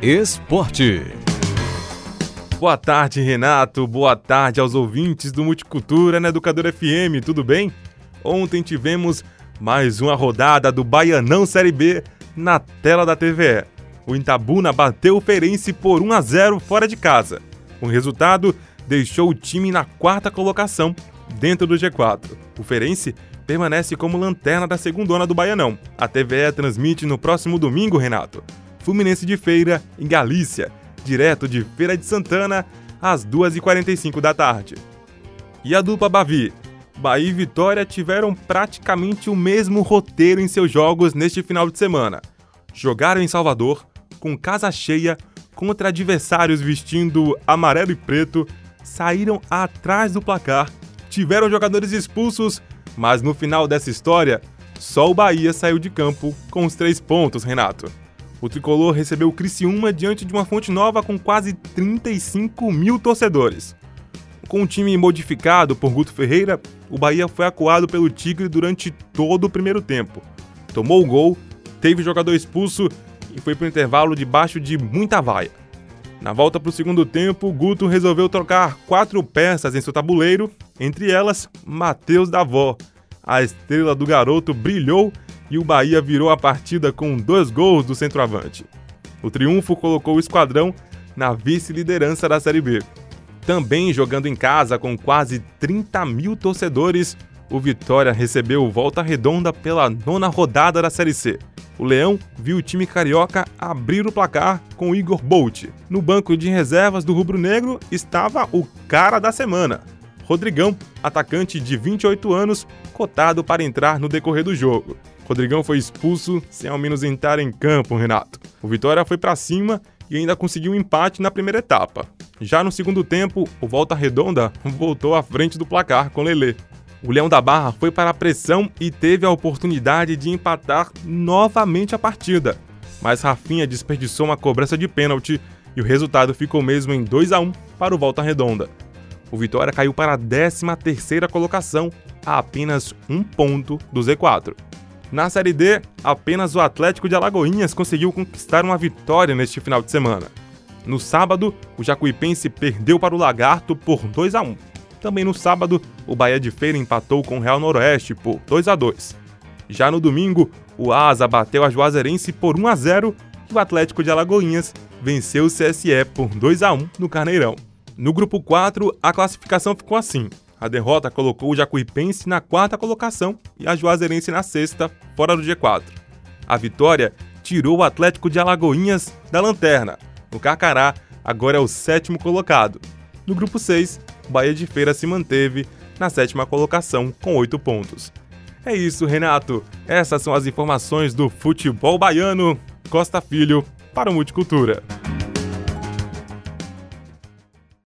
Esporte. Boa tarde, Renato. Boa tarde aos ouvintes do Multicultura na Educador FM, tudo bem? Ontem tivemos mais uma rodada do Baianão Série B na tela da TVE. O Itabuna bateu o Ferense por 1 a 0 fora de casa. O resultado deixou o time na quarta colocação dentro do G4. O Ferense permanece como lanterna da segundona do Baianão. A TVE transmite no próximo domingo, Renato. Fluminense de Feira, em Galícia, direto de Feira de Santana, às 2h45 da tarde. E a dupla Bavi? Bahia e Vitória tiveram praticamente o mesmo roteiro em seus jogos neste final de semana. Jogaram em Salvador, com casa cheia, contra adversários vestindo amarelo e preto, saíram atrás do placar, tiveram jogadores expulsos mas no final dessa história, só o Bahia saiu de campo com os três pontos, Renato. O tricolor recebeu o Criciúma diante de uma fonte nova com quase 35 mil torcedores. Com o time modificado por Guto Ferreira, o Bahia foi acuado pelo Tigre durante todo o primeiro tempo. Tomou o gol, teve jogador expulso e foi para o intervalo debaixo de muita vaia. Na volta para o segundo tempo, Guto resolveu trocar quatro peças em seu tabuleiro, entre elas Matheus Davó. A estrela do garoto brilhou e o Bahia virou a partida com dois gols do centroavante. O triunfo colocou o esquadrão na vice-liderança da Série B. Também jogando em casa com quase 30 mil torcedores, o Vitória recebeu volta redonda pela nona rodada da Série C. O Leão viu o time carioca abrir o placar com Igor Bolt. No banco de reservas do rubro-negro estava o cara da semana, Rodrigão, atacante de 28 anos, cotado para entrar no decorrer do jogo. Rodrigão foi expulso sem ao menos entrar em campo, Renato. O Vitória foi para cima e ainda conseguiu um empate na primeira etapa. Já no segundo tempo, o Volta Redonda voltou à frente do placar com Lelê. O Leão da Barra foi para a pressão e teve a oportunidade de empatar novamente a partida. Mas Rafinha desperdiçou uma cobrança de pênalti e o resultado ficou mesmo em 2 a 1 para o Volta Redonda. O Vitória caiu para a 13ª colocação, a apenas um ponto do Z4. Na Série D, apenas o Atlético de Alagoinhas conseguiu conquistar uma vitória neste final de semana. No sábado, o Jacuipense perdeu para o Lagarto por 2 a 1. Também no sábado, o Bahia de Feira empatou com o Real Noroeste por 2 a 2. Já no domingo, o Asa bateu a Juazeirense por 1 a 0 e o Atlético de Alagoinhas venceu o CSE por 2 a 1 no Carneirão. No grupo 4, a classificação ficou assim. A derrota colocou o Jacuipense na quarta colocação e a Juazeirense na sexta, fora do G4. A vitória tirou o Atlético de Alagoinhas da lanterna. O Carcará agora é o sétimo colocado. No grupo 6, Bahia de Feira se manteve na sétima colocação com oito pontos. É isso, Renato. Essas são as informações do futebol baiano. Costa Filho para o Multicultura.